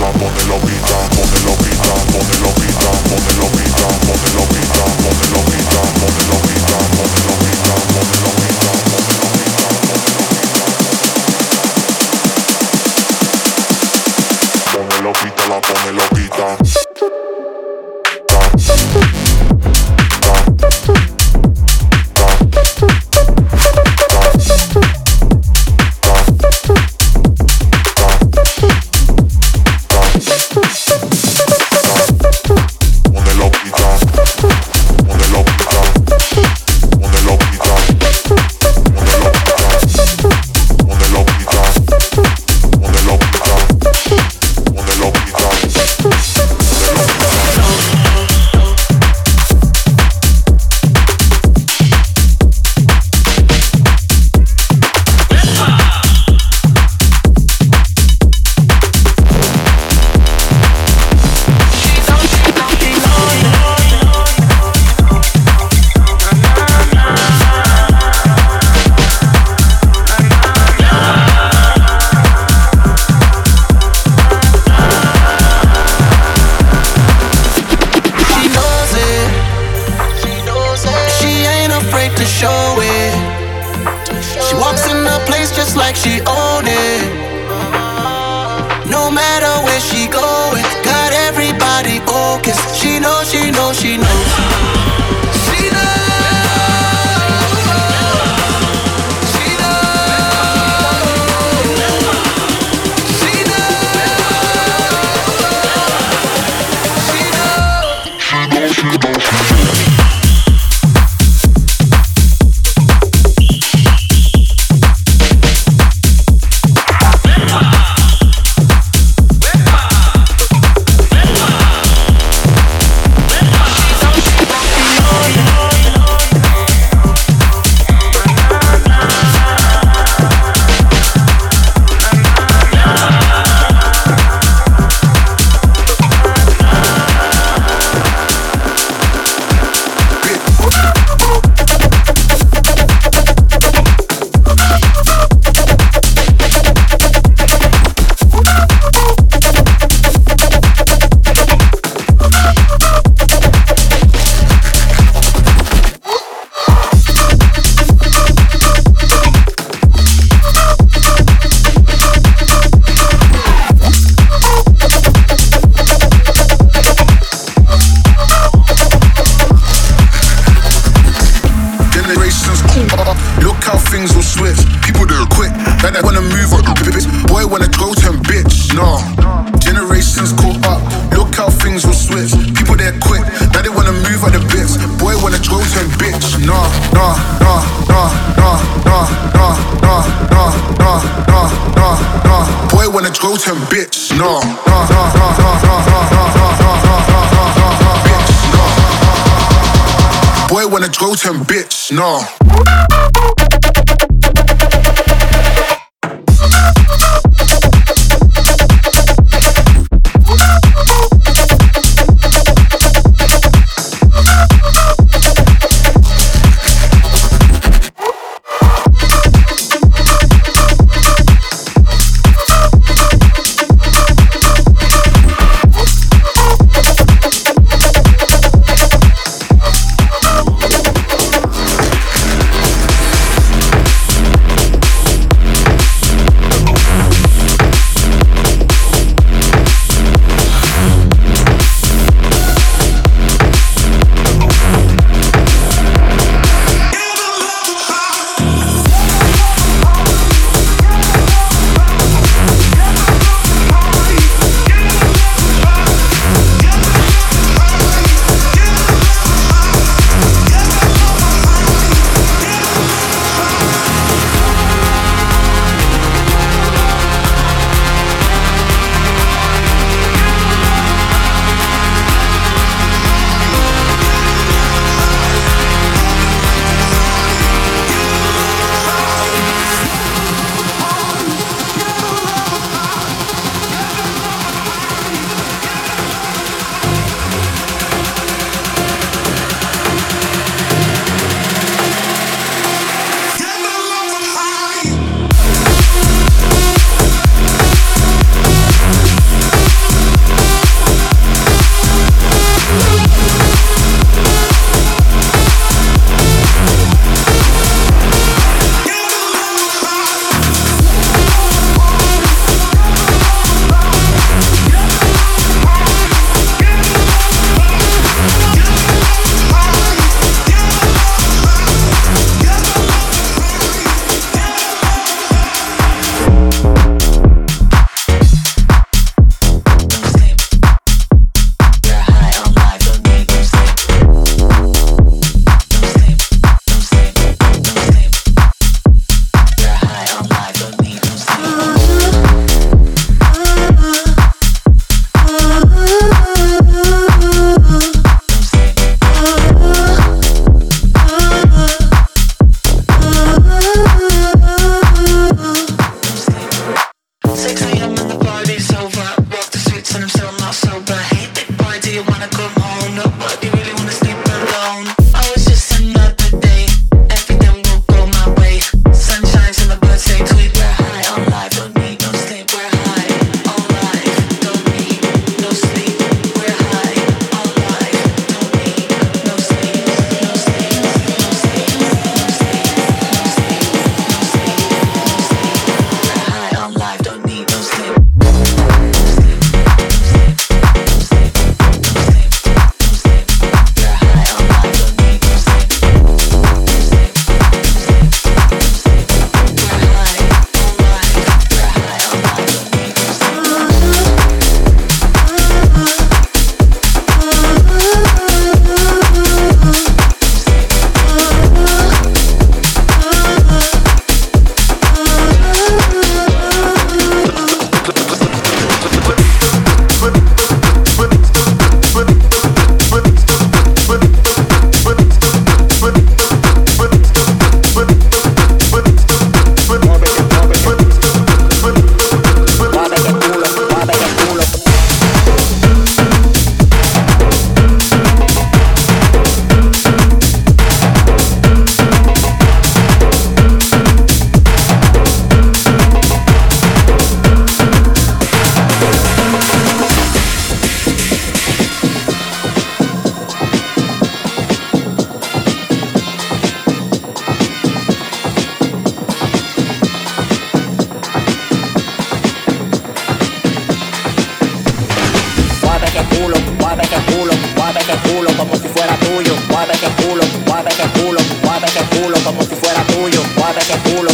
la voz de los no matter where she going. Got everybody focused. She knows, she knows, she knows. boy wanna close him, bitch. Nah, generations caught up. Look how things will switch. People they're quick, now they wanna move other bits. Boy wanna close him, bitch. Nah, nah, nah, nah, nah, nah, nah, nah, nah, nah, nah, nah, nah. Boy wanna close him, bitch. Nah, nah, nah, nah, nah, nah, nah, Boy wanna close him, bitch. Nah. como si fuera tuyo. Mueve ese culo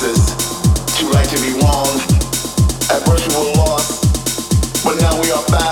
psychosis. Too right to be wrong. At first we were lost, but now we are found.